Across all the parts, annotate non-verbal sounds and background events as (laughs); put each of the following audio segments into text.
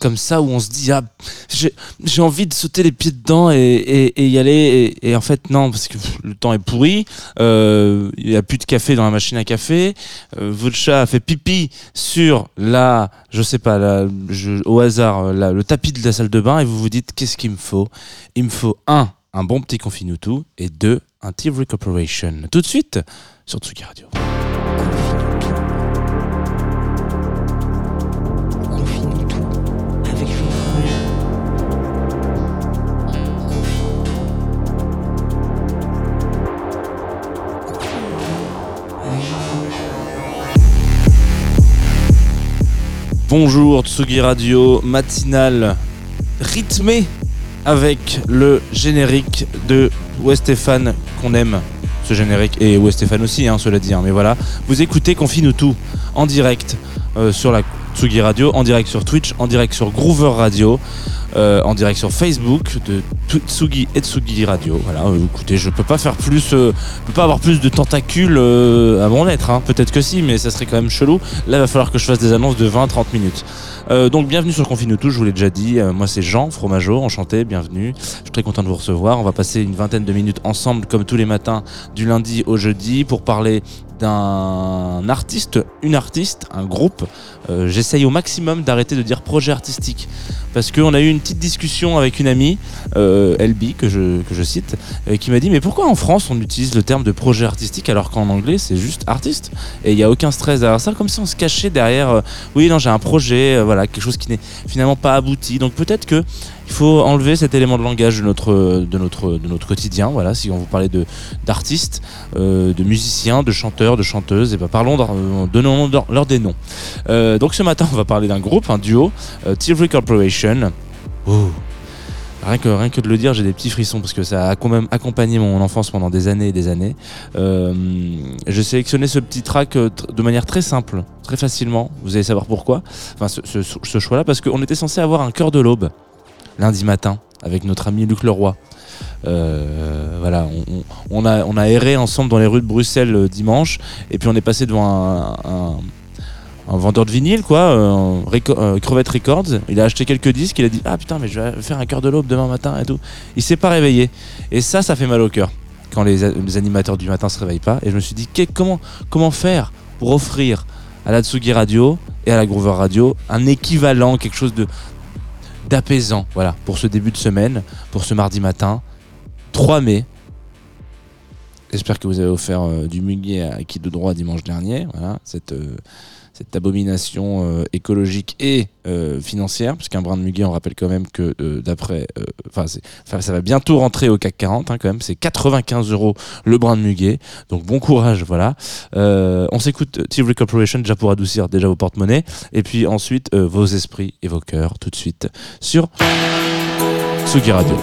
comme ça où on se dit ah j'ai envie de sauter les pieds dedans et, y aller et, en fait non parce que le temps est pourri. Euh, il y a plus de café dans la machine à café. Euh, votre chat a fait pipi sur la je sais pas au hasard la, le tapis de la salle de bain et vous vous dites qu'est-ce qu'il me faut? Il me faut un un bon petit confinutu et deux un Tea Recuperation tout de suite sur Tsugi Radio Bonjour Tsugi Radio, matinale rythmée avec le générique de Westéphane qu'on aime. Ce générique et Westéphane aussi, hein, cela dit. Hein, mais voilà, vous écoutez Confine tout en direct euh, sur la Tsugi Radio, en direct sur Twitch, en direct sur Groover Radio. Euh, en direct sur Facebook de Tsugi et Tsugi Radio. Voilà, euh, écoutez, je peux pas faire plus, euh, peux pas avoir plus de tentacules à mon être. Hein. Peut-être que si, mais ça serait quand même chelou. Là, il va falloir que je fasse des annonces de 20-30 minutes. donc, bienvenue sur Confine tout. Je vous l'ai déjà dit. moi, c'est Jean Fromageau, enchanté, bienvenue. Je suis très content de vous recevoir. On va passer une vingtaine de minutes ensemble, comme tous les matins, du lundi au jeudi, pour parler d'un artiste, une artiste, un groupe. J'essaye au maximum d'arrêter de dire projet artistique parce qu'on a eu une petite discussion avec une amie, euh, LB, que je, cite, euh, qui m'a dit Mais pourquoi en France on utilise le terme de projet artistique alors qu'en anglais c'est juste artiste? Et il n'y a aucun stress derrière ça, comme si on se cachait derrière euh, Oui, non, j'ai un projet, euh, voilà, quelque chose qui n'est finalement pas abouti. Donc peut-être que il faut enlever cet élément de langage de notre, de notre, de notre quotidien. Voilà, si on vous parlait de, d'artistes, euh, de musiciens, de chanteurs, de chanteuses, et ben parlons, de, donnons leur des noms. Donc ce matin, on va parler d'un groupe, un duo, Tilbury Corporation. Rien que, rien que de le dire, j'ai des petits frissons parce que ça a quand même accompagné mon enfance pendant des années et des années. Euh, j'ai sélectionné ce petit track euh, de manière très simple, très facilement. Vous allez savoir pourquoi. Enfin, ce, choix-là, parce qu'on était censé avoir un cœur de l'aube lundi matin avec notre ami Luc Leroy. Euh, voilà, on, a, erré ensemble dans les rues de Bruxelles euh, dimanche, et puis on est passé devant un, un vendeur de vinyle, quoi, euh, euh, Crevette Records. Il a acheté quelques disques, il a dit Ah putain, mais je vais faire un cœur de l'aube demain matin et tout. Il s'est pas réveillé. Et ça, ça fait mal au cœur quand les, animateurs du matin se réveillent pas. Et je me suis dit comment, comment faire pour offrir à la Tsugi Radio et à la Groover Radio un équivalent, quelque chose de d'apaisant, voilà, pour ce début de semaine, pour ce mardi matin, 3 mai. J'espère que vous avez offert euh, du muguet à qui de droit dimanche dernier, voilà, cette, euh, cette abomination euh, écologique et euh, financière, puisqu'un brin de muguet, on rappelle quand même que euh, d'après, enfin, ça va bientôt rentrer au CAC 40, hein, quand même, c'est 95 euros le brin de muguet, donc bon courage, voilà. on s'écoute Tivoli Corporation déjà pour adoucir déjà vos porte-monnaies, et puis ensuite vos esprits et vos cœurs tout de suite sur Sugi Radio.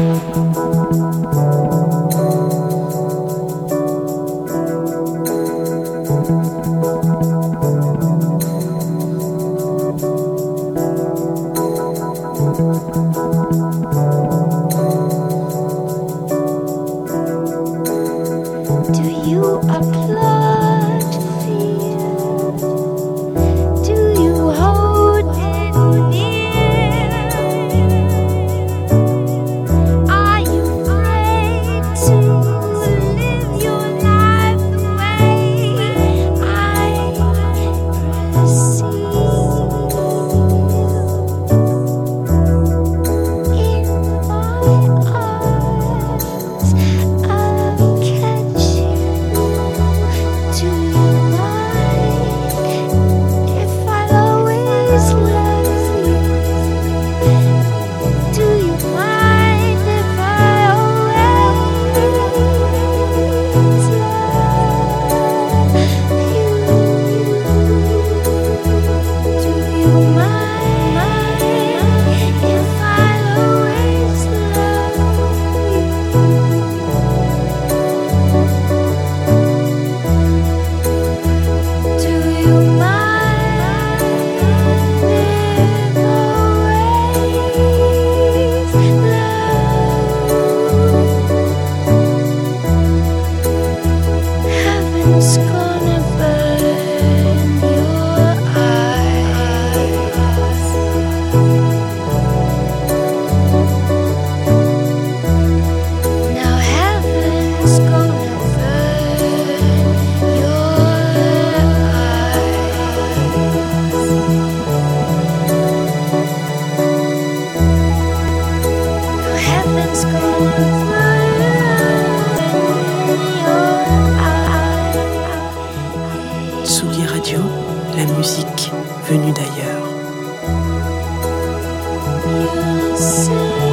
see.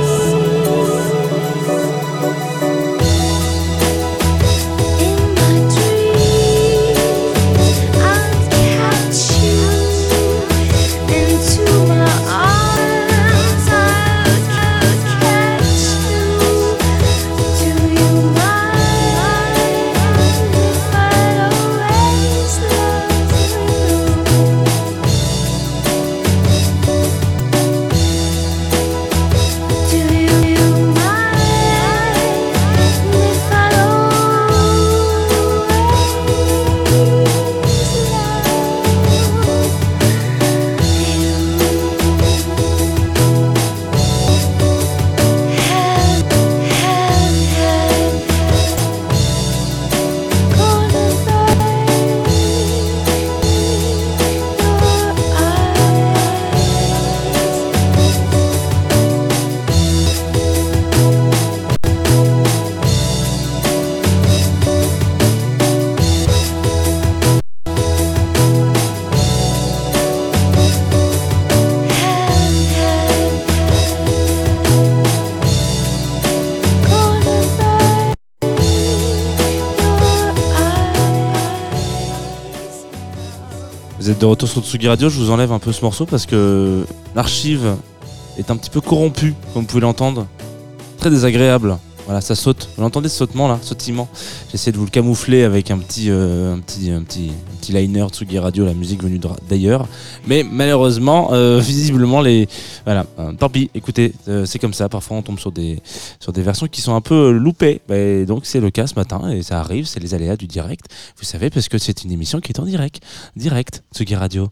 De retour sur Tsugi Radio, je vous enlève un peu ce morceau parce que l'archive est un petit peu corrompue, comme vous pouvez l'entendre. Très désagréable. Voilà, ça saute. Vous l'entendez ce sautement là, sautillement J'essaie de vous le camoufler avec un petit, euh, un petit, un petit, un petit liner Tsugi Radio, la musique venue d'ailleurs. Mais malheureusement, euh, (laughs) visiblement, les. Voilà, euh, tant pis, écoutez, euh, c'est comme ça. Parfois, on tombe sur des, sur des versions qui sont un peu loupées. Bah, donc, c'est le cas ce matin et ça arrive, c'est les aléas du direct. Vous savez, parce que c'est une émission qui est en direct. Direct, Tsugi Radio.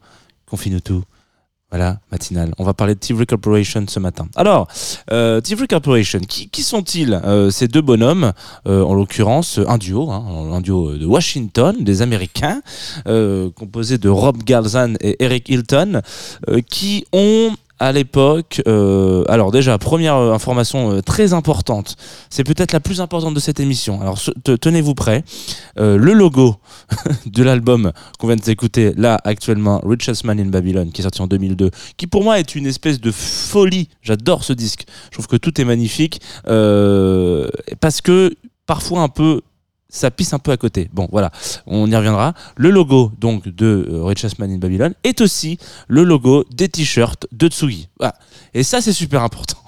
Confine-nous tout. Voilà, matinale. On va parler de Tivoli Corporation ce matin. Alors, euh, Corporation, qui, sont-ils euh, Ces deux bonhommes, euh, en l'occurrence un duo, hein, un duo de Washington, des Américains, euh, composé de Rob Galzan et Eric Hilton, qui ont à l'époque, euh, alors déjà, première euh, information euh, très importante, c'est peut-être la plus importante de cette émission. Alors tenez-vous prêts, le logo (laughs) de l'album qu'on vient de là actuellement, Richest Man in Babylon, qui est sorti en 2002, qui pour moi est une espèce de folie. J'adore ce disque. Je trouve que tout est magnifique parce que parfois un peu ça pisse un peu à côté. Bon, voilà, on y reviendra. Le logo donc de euh, Richest Man in Babylon est aussi le logo des t-shirts de Tsugi. Voilà. Et ça, c'est super important.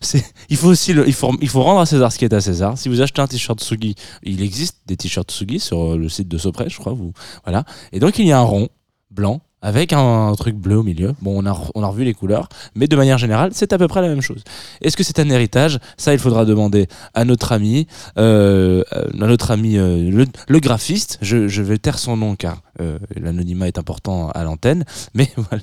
(laughs) Il faut aussi le, il faut, il faut rendre à César ce qui est à César. Si vous achetez un t-shirt Tsugi, il existe des t-shirts Tsugi sur euh, le site de Sopress, je crois. Vous, voilà. Et donc il y a un rond blanc avec un, truc bleu au milieu. Bon, on a, revu les couleurs, mais de manière générale, c'est à peu près la même chose. Est-ce que c'est un héritage? Ça, il faudra demander à notre ami, euh, à notre ami euh, le, graphiste. Je, vais taire son nom car euh, l'anonymat est important à l'antenne, (laughs) mais voilà.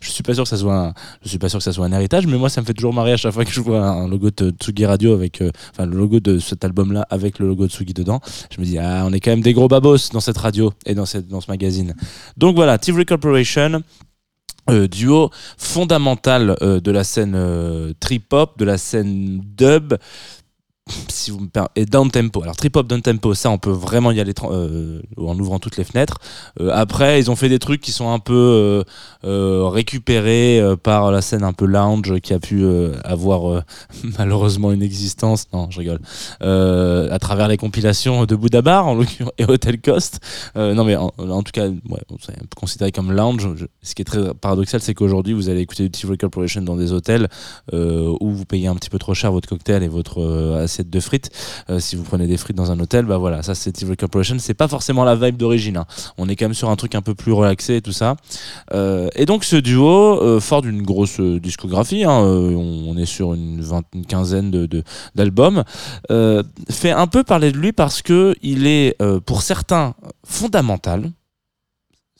Je suis pas sûr que ça soit, un, suis pas sûr que ça soit un héritage, mais moi, ça me fait toujours marrer à chaque fois que je vois un logo de Tsugi Radio avec, enfin, le logo de cet album-là avec le logo de Tsugi dedans. Je me dis, ah, on est quand même des gros babos dans cette radio et dans ce magazine. Donc voilà, Tivoli Euh, duo fondamental euh, de la scène euh, trip-hop, de la scène dub, si vous me et down tempo. Alors trip hop down tempo, ça on peut vraiment y aller euh, en ouvrant toutes les fenêtres. Euh, après, ils ont fait des trucs qui sont un peu euh, récupérés par la scène un peu lounge qui a pu avoir (laughs) malheureusement une existence. Non, je rigole. À travers les compilations de Bouddha Bar en l'occurrence et Hotel Cost. Non mais en, tout cas, ouais, c'est considéré comme lounge. Ce qui est très paradoxal, c'est qu'aujourd'hui vous allez écouter du Tivoli Corporation dans des hôtels où vous payez un petit peu trop cher votre cocktail et votre de frites. Euh, si vous prenez des frites dans un hôtel, bah voilà, ça c'est Tivoli Corporation. C'est pas forcément la vibe d'origine. hein. On est quand même sur un truc un peu plus relaxé et tout ça. Euh, et donc ce duo, euh, fort d'une grosse discographie, hein, on, est sur une, quinzaine de, de- d'albums, euh, fait un peu parler de lui parce que il est pour certains fondamental.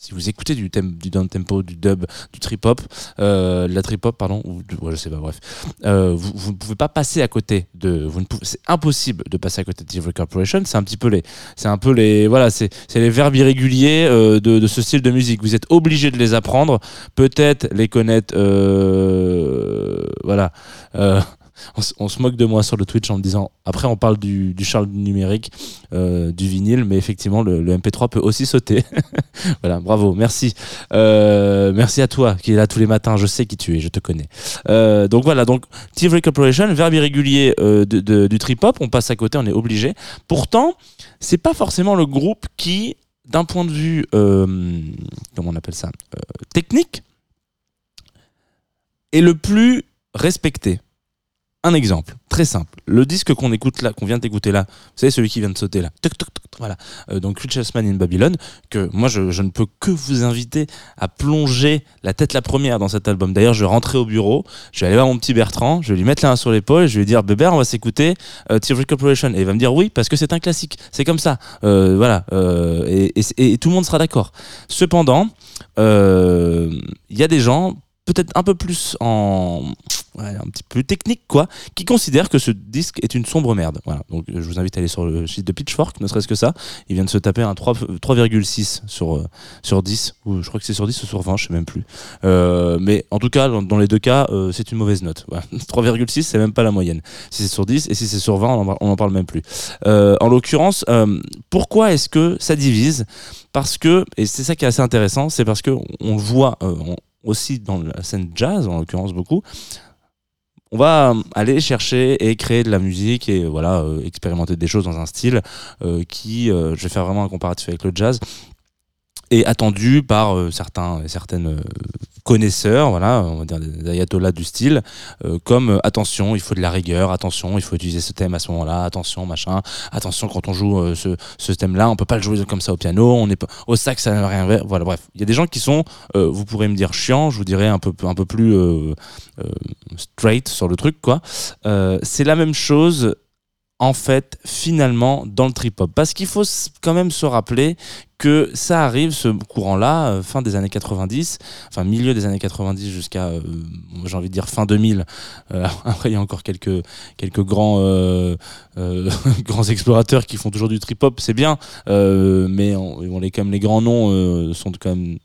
Si vous écoutez du, down tempo, du dub, du trip hop, euh, la trip hop pardon, ou du- ouais, je sais pas, bref, euh, vous, ne pouvez pas passer à côté de, vous c'est impossible de passer à côté de Tivoli Corporation. C'est un petit peu les, c'est un peu les, voilà, c'est, c'est les verbes irréguliers euh, de, de ce style de musique. Vous êtes obligé de les apprendre, peut-être les connaître, euh, voilà. On, se- moque de moi sur le Twitch en me disant après on parle du, du Charles numérique euh, du vinyle mais effectivement le, le MP3 peut aussi sauter. (laughs) Voilà bravo merci. Euh, merci à toi qui est là tous les matins je sais qui tu es je te connais. Euh, donc voilà donc Tivoli Corporation verbe irrégulier du trip hop on passe à côté on est obligé. Pourtant c'est pas forcément le groupe qui d'un point de vue comment on appelle ça technique est le plus respecté un exemple très simple. Le disque qu'on écoute là, qu'on vient d'écouter là, vous savez celui qui vient de sauter là. Toc, toc, toc, voilà. Euh, donc Richest Man in Babylon, que moi je, ne peux que vous inviter à plonger la tête la première dans cet album. D'ailleurs, je vais rentrer au bureau, je vais aller voir mon petit Bertrand, je vais lui mettre la main sur l'épaule, je vais lui dire Bébert, on va s'écouter euh, Tivoli Corporation. Et il va me dire oui parce que c'est un classique. C'est comme ça. Euh, voilà. Euh, et, tout le monde sera d'accord. Cependant, il y a des gens peut-être un peu plus en ouais, un petit peu technique quoi qui considèrent que ce disque est une sombre merde. Voilà. Donc euh, je vous invite à aller sur le site de Pitchfork ne serait-ce que ça. Il vient de se taper un 3 3,6 sur euh, sur 10 ou je crois que c'est sur 10 ou sur 20 je sais même plus. Euh, mais en tout cas dans, les deux cas euh, c'est une mauvaise note. Voilà. (laughs) 3,6 c'est même pas la moyenne. Si c'est sur 10 et si c'est sur 20 on en, on en parle même plus. Euh, en l'occurrence euh, pourquoi est-ce que ça divise? Parce que et c'est ça qui est assez intéressant c'est parce que on, voit euh, aussi dans la scène jazz en l'occurrence beaucoup on va euh, aller chercher et créer de la musique et voilà euh, expérimenter des choses dans un style euh, qui euh, je vais faire vraiment un comparatif avec le jazz et attendu par euh, certains certaines euh, connaisseurs, voilà, on va dire des ayatollahs du style, euh, comme attention, il faut de la rigueur, attention, il faut utiliser ce thème à ce moment-là, attention, machin, attention quand on joue ce, ce thème-là, on peut pas le jouer comme ça au piano, on est au sax ça n'a rien à voilà, bref, il y a des gens qui sont, vous pourrez me dire chiant, je vous dirais un peu un peu plus straight sur le truc quoi. c'est la même chose en fait finalement dans le trip-hop. Parce qu'il faut quand même se rappeler que ça arrive, ce courant-là, euh, fin des années 90, enfin milieu des années 90 jusqu'à, euh, j'ai envie de dire fin 2000. Euh, (laughs) après, il y a encore quelques, quelques grands, (laughs) grands explorateurs qui font toujours du trip-hop, c'est bien, mais on, les, quand même, les grands noms sont quand même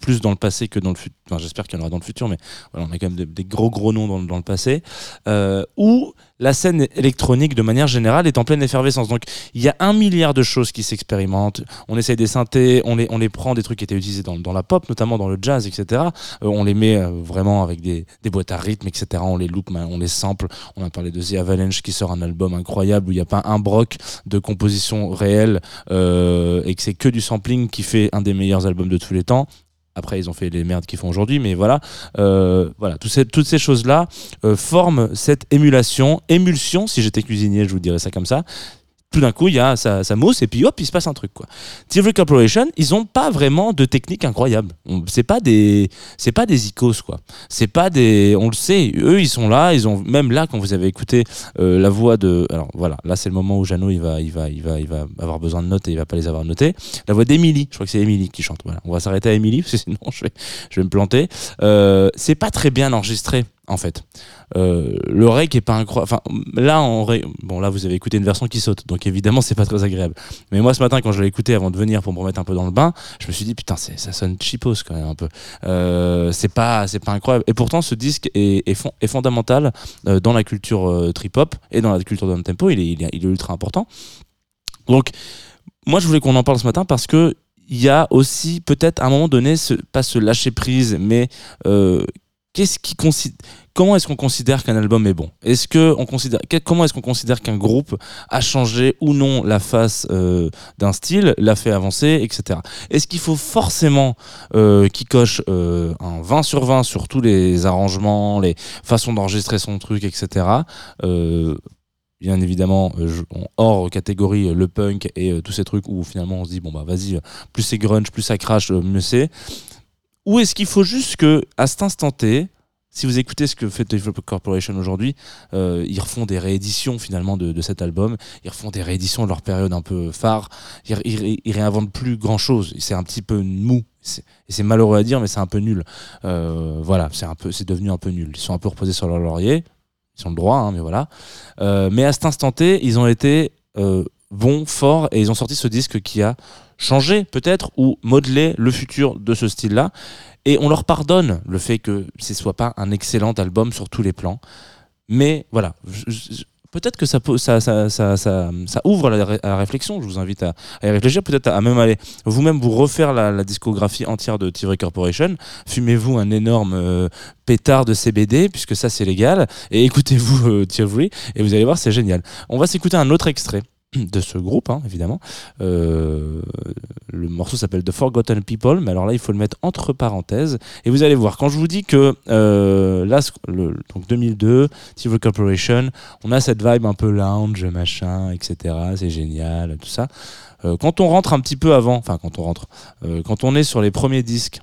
plus dans le passé que dans le futur. J'espère qu'il y en aura dans le futur, mais on a quand même des, gros gros noms dans, le passé. Euh, où la scène électronique, de manière générale, est en pleine effervescence. Donc, il y a un milliard de choses qui s'expérimentent. On essaye des synthés, on les, on les prend des trucs qui étaient utilisés dans, dans la pop, notamment dans le jazz, etc. Euh, on les met euh, vraiment avec des, des, boîtes à rythme, etc. On les loupe, on les sample. On a parlé de The Avalanche qui sort un album incroyable où il n'y a pas un broc de composition réelle euh, et que c'est que du sampling qui fait un des meilleurs albums de tous les temps. Après, ils ont fait les merdes qu'ils font aujourd'hui, mais voilà, euh, voilà, toutes ces, choses-là euh, forment cette émulation, émulsion. Si j'étais cuisinier, je vous dirais ça comme ça tout d'un coup, il y a ça, ça mousse et puis hop, il se passe un truc quoi. Corporation, ils ont pas vraiment de technique incroyable. C'est pas des, c'est pas des icos quoi. C'est pas des, on le sait, eux ils sont là, ils ont même là quand vous avez écouté euh, la voix de, alors voilà, là c'est le moment où Jeannot il va, il va, il va, il va avoir besoin de notes et il va pas les avoir notées. La voix d'Emily, je crois que c'est Emily qui chante. Voilà, on va s'arrêter à Emily parce que sinon (laughs) je vais, je vais me planter. Euh, c'est pas très bien enregistré en fait. Euh, le rec est pas incroyable. Là, bon, là, vous avez écouté une version qui saute, donc évidemment, c'est pas très agréable. Mais moi, ce matin, quand je l'ai écouté avant de venir pour me remettre un peu dans le bain, je me suis dit, putain, ça sonne cheapos quand même un peu. Euh, c'est pas, c'est pas incroyable. Et pourtant, ce disque est, fondamental euh, dans la culture euh, trip-hop et dans la culture de tempo. Il est, ultra important. Donc, moi, je voulais qu'on en parle ce matin parce que il y a aussi peut-être à un moment donné, pas se lâcher prise, mais euh, comment est-ce qu'on considère qu'un album est bon? Est-ce que on considère comment est-ce qu'on considère qu'un groupe a changé ou non la face euh, d'un style, l'a fait avancer, etc. Est-ce qu'il faut forcément euh, qu'il coche euh, un 20 sur 20 sur tous les arrangements, les façons d'enregistrer son truc, etc. bien évidemment hors catégorie le punk et tous ces trucs où finalement on se dit bon bah vas-y plus c'est grunge plus ça crache mieux c'est ou est-ce qu'il faut juste que, à cet instant T, si vous écoutez ce que fait Developer Corporation aujourd'hui, euh, ils refont des rééditions finalement de, cet album. Ils refont des rééditions de leur période un peu phare. Ils, réinventent plus grand chose. C'est un petit peu mou. Et c'est malheureux à dire, mais c'est un peu nul. Euh, voilà, c'est devenu un peu nul. Ils sont un peu reposés sur leur laurier. Ils ont le droit, hein, mais voilà. Euh, mais à cet instant T, ils ont été bons, forts, et ils ont sorti ce disque qui a changer peut-être ou modeler le futur de ce style-là. Et on leur pardonne le fait que ce soit pas un excellent album sur tous les plans. Mais voilà, peut-être que ça, ça, ça, ça, ouvre la, la, réflexion. Je vous invite à, à y réfléchir, peut-être à même aller vous-même vous refaire la, discographie entière de TV Corporation. Fumez-vous un énorme euh, pétard de CBD, puisque ça c'est légal, et écoutez-vous euh, et vous allez voir, c'est génial. On va s'écouter un autre extrait (clears throat) de ce groupe, hein, évidemment. Euh, le morceau s'appelle The Forgotten People, mais alors là, il faut le mettre entre parenthèses. Et vous allez voir, quand je vous dis que euh, là, le, donc 2002, TV Corporation, on a cette vibe un peu lounge, machin, etc. C'est génial, tout ça. Euh, quand on rentre un petit peu avant, enfin, quand on rentre, quand on est sur les premiers disques,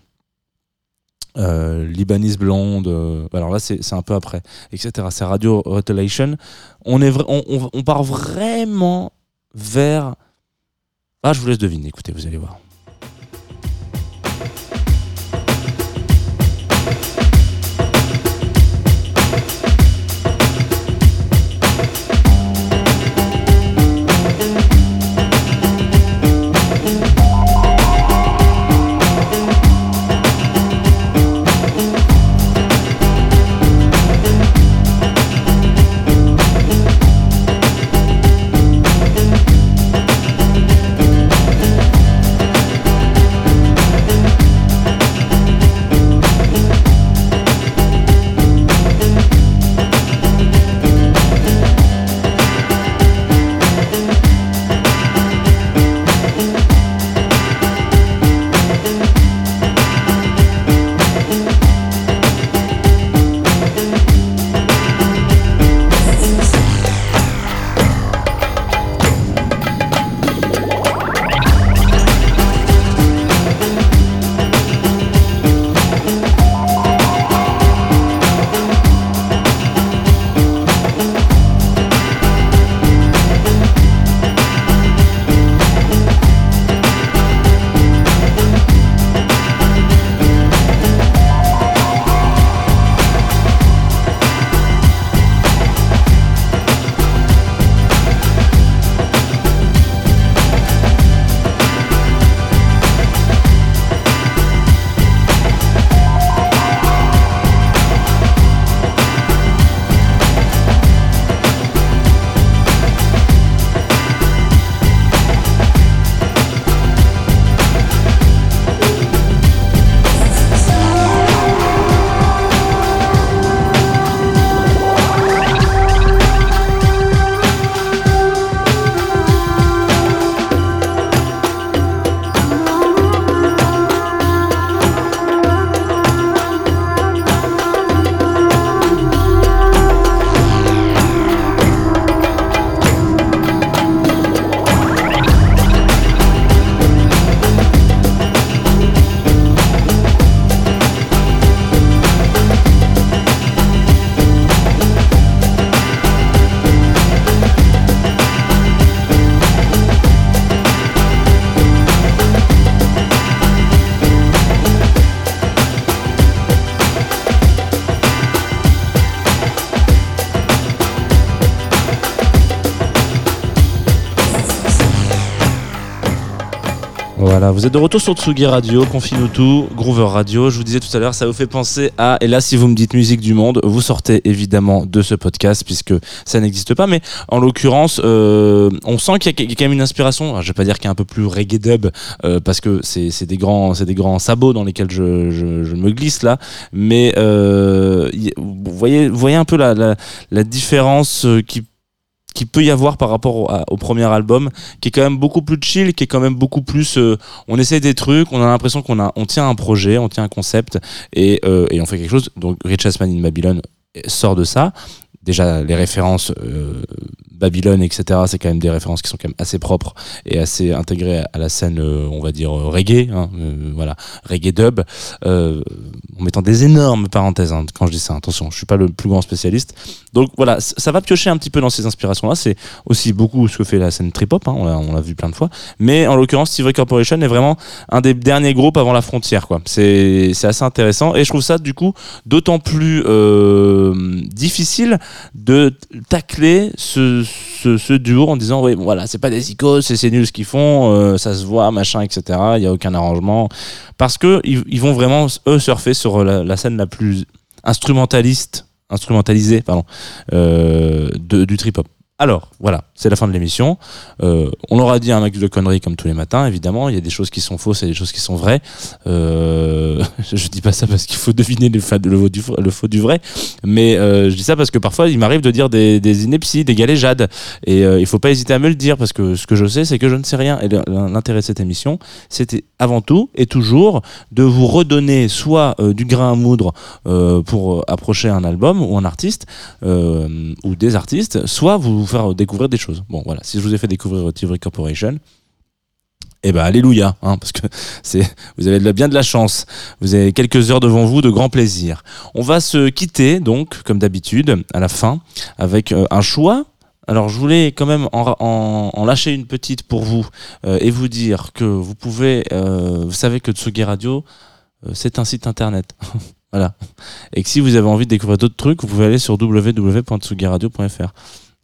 euh, Libanese Blonde, euh, alors là c'est un peu après, etc. C'est Radio Retellation. On, est on, on, on, part vraiment vers. Ah, je vous laisse deviner, écoutez, vous allez voir. Vous êtes de retour sur Tsugi Radio, confine tout, Groover Radio. Je vous disais tout à l'heure, ça vous fait penser à. Et là, si vous me dites musique du monde, vous sortez évidemment de ce podcast puisque ça n'existe pas. Mais en l'occurrence, euh, on sent qu'il y, a quand même une inspiration. Alors, je vais pas dire qu'il y a un peu plus reggae dub euh, parce que c'est des grands, c'est des grands sabots dans lesquels je, je, je me glisse là. Mais euh, vous voyez, vous voyez un peu la, la, la différence euh, qui qui peut y avoir par rapport au, premier album, qui est quand même beaucoup plus chill, qui est quand même beaucoup plus. Euh, on essaie des trucs, on a l'impression qu'on a, on tient un projet, on tient un concept et, euh, et on fait quelque chose. Donc Rich Man in Babylon sort de ça. Déjà les références euh, Babylone, etc. C'est quand même des références qui sont quand même assez propres et assez intégrées à la scène, euh, on va dire euh, reggae, hein, euh, voilà, reggae dub, euh, en mettant des énormes parenthèses hein, quand je dis ça. Attention, je suis pas le plus grand spécialiste. Donc voilà, ça va piocher un petit peu dans ces inspirations-là. C'est aussi beaucoup ce que fait la scène trip hop. Hein, on l'a vu plein de fois. Mais en l'occurrence, Steve Corporation est vraiment un des derniers groupes avant la frontière. quoi. C'est assez intéressant et je trouve ça du coup d'autant plus difficile de tacler ce ce, duo en disant oui voilà c'est pas des icônes c'est nul ce qu'ils font euh, ça se voit machin etc il y a aucun arrangement. Parce que ils, ils vont vraiment eux surfer sur la, scène la plus instrumentaliste instrumentalisée pardon euh, de, du trip hop alors, voilà, c'est la fin de l'émission. Euh, on aura dit un max de conneries comme tous les matins, évidemment. Il y a des choses qui sont fausses et des choses qui sont vraies. Euh, (laughs) je dis pas ça parce qu'il faut deviner le, faux du, vrai, mais euh, je dis ça parce que parfois il m'arrive de dire des, des inepties, des galéjades, et euh, il faut pas hésiter à me le dire parce que ce que je sais, c'est que je ne sais rien. Et l'intérêt de cette émission, c'était avant tout et toujours de vous redonner soit du grain à moudre pour approcher un album ou un artiste ou des artistes, soit vous vous faire découvrir des choses. Bon, voilà, si je vous ai fait découvrir Tivry Corporation, eh ben alléluia, hein, parce que (laughs) c'est vous avez bien de la chance. Vous avez quelques heures devant vous de grand plaisir. On va se quitter donc, comme d'habitude, à la fin, avec euh, un choix. Alors je voulais quand même en, lâcher une petite pour vous euh, et vous dire que vous pouvez, euh, vous savez que Tsugi Radio, euh, c'est un site internet. (laughs) voilà. Et que si vous avez envie de découvrir d'autres trucs, vous pouvez aller sur www.tsugiradio.fr.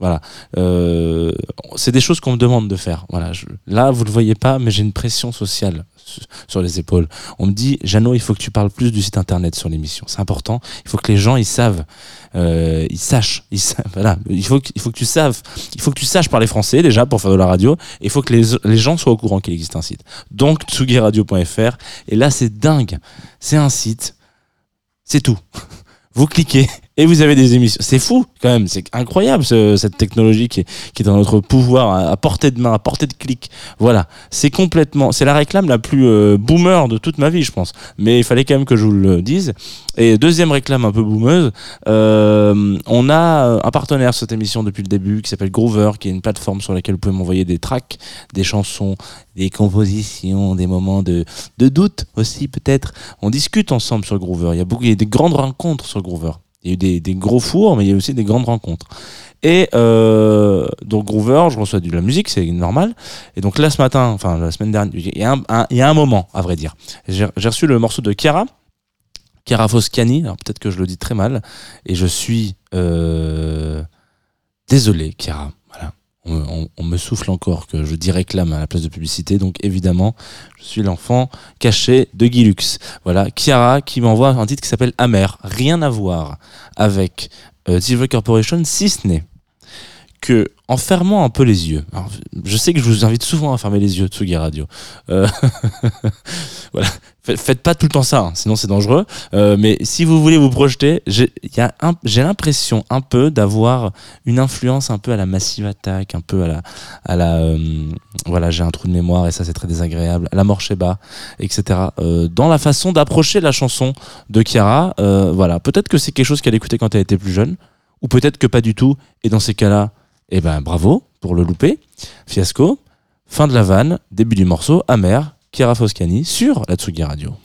Voilà. Euh, c'est des choses qu'on me demande de faire. Voilà. Je, là, vous le voyez pas, mais j'ai une pression sociale sur les épaules. On me dit, Jeannot, il faut que tu parles plus du site internet sur l'émission. C'est important. Il faut que les gens, ils savent, euh, ils sachent, (laughs) ils voilà. Il faut, il faut que tu saves, il faut que tu saches parler français déjà pour faire de la radio. Et il faut que les, les gens soient au courant qu'il existe un site. Donc, tsugiradio.fr. Et là, c'est dingue. C'est un site. C'est tout. (laughs) Vous cliquez et vous avez des émissions. C'est fou quand même, c'est incroyable ce, cette technologie qui est, dans notre pouvoir, à, portée de main, à portée de clic. Voilà, c'est complètement, c'est la réclame la plus euh, boomer de toute ma vie, je pense. Mais il fallait quand même que je vous le dise. Et deuxième réclame un peu boomeuse, euh, on a un partenaire sur cette émission depuis le début qui s'appelle Groover, qui est une plateforme sur laquelle vous pouvez m'envoyer des tracks, des chansons, des compositions, des moments de, de doute aussi peut-être. On discute ensemble sur Groover. Il y a beaucoup, il y a des grandes rencontres sur Groover. Il y a eu des, gros fours, mais il y a aussi des grandes rencontres. Et euh, donc Groover, je reçois de la musique, c'est normal. Et donc là ce matin, enfin la semaine dernière, il y a un, y a un moment, à vrai dire, j'ai reçu le morceau de Chiara, Chiara Foscani. Alors peut-être que je le dis très mal, et je suis euh, désolé, Chiara. On, me souffle encore que je dis réclame à la place de publicité, donc évidemment, je suis l'enfant caché de Guilux. Voilà, Chiara qui m'envoie un titre qui s'appelle Amer, rien à voir avec euh, Corporation, si ce n'est que en fermant un peu les yeux. Je sais que je vous invite souvent à fermer les yeux, Tsugi Radio. Euh, (laughs) voilà, faites pas tout le temps ça, hein, sinon c'est dangereux. Euh, mais si vous voulez vous projeter, j'ai l'impression un peu d'avoir une influence un peu à la Massive Attack, un peu à la, à la, euh, voilà, j'ai un trou de mémoire et ça c'est très désagréable, à la mort Sheba, etc. Euh, dans la façon d'approcher la chanson de Chiara, euh, voilà, peut-être que c'est quelque chose qu'elle écoutait quand elle était plus jeune, ou peut-être que pas du tout. Et dans ces cas-là eh ben bravo pour le louper. Fiasco. Fin de la vanne, début du morceau, amer, Chiara Foscani sur la Tsugi Radio.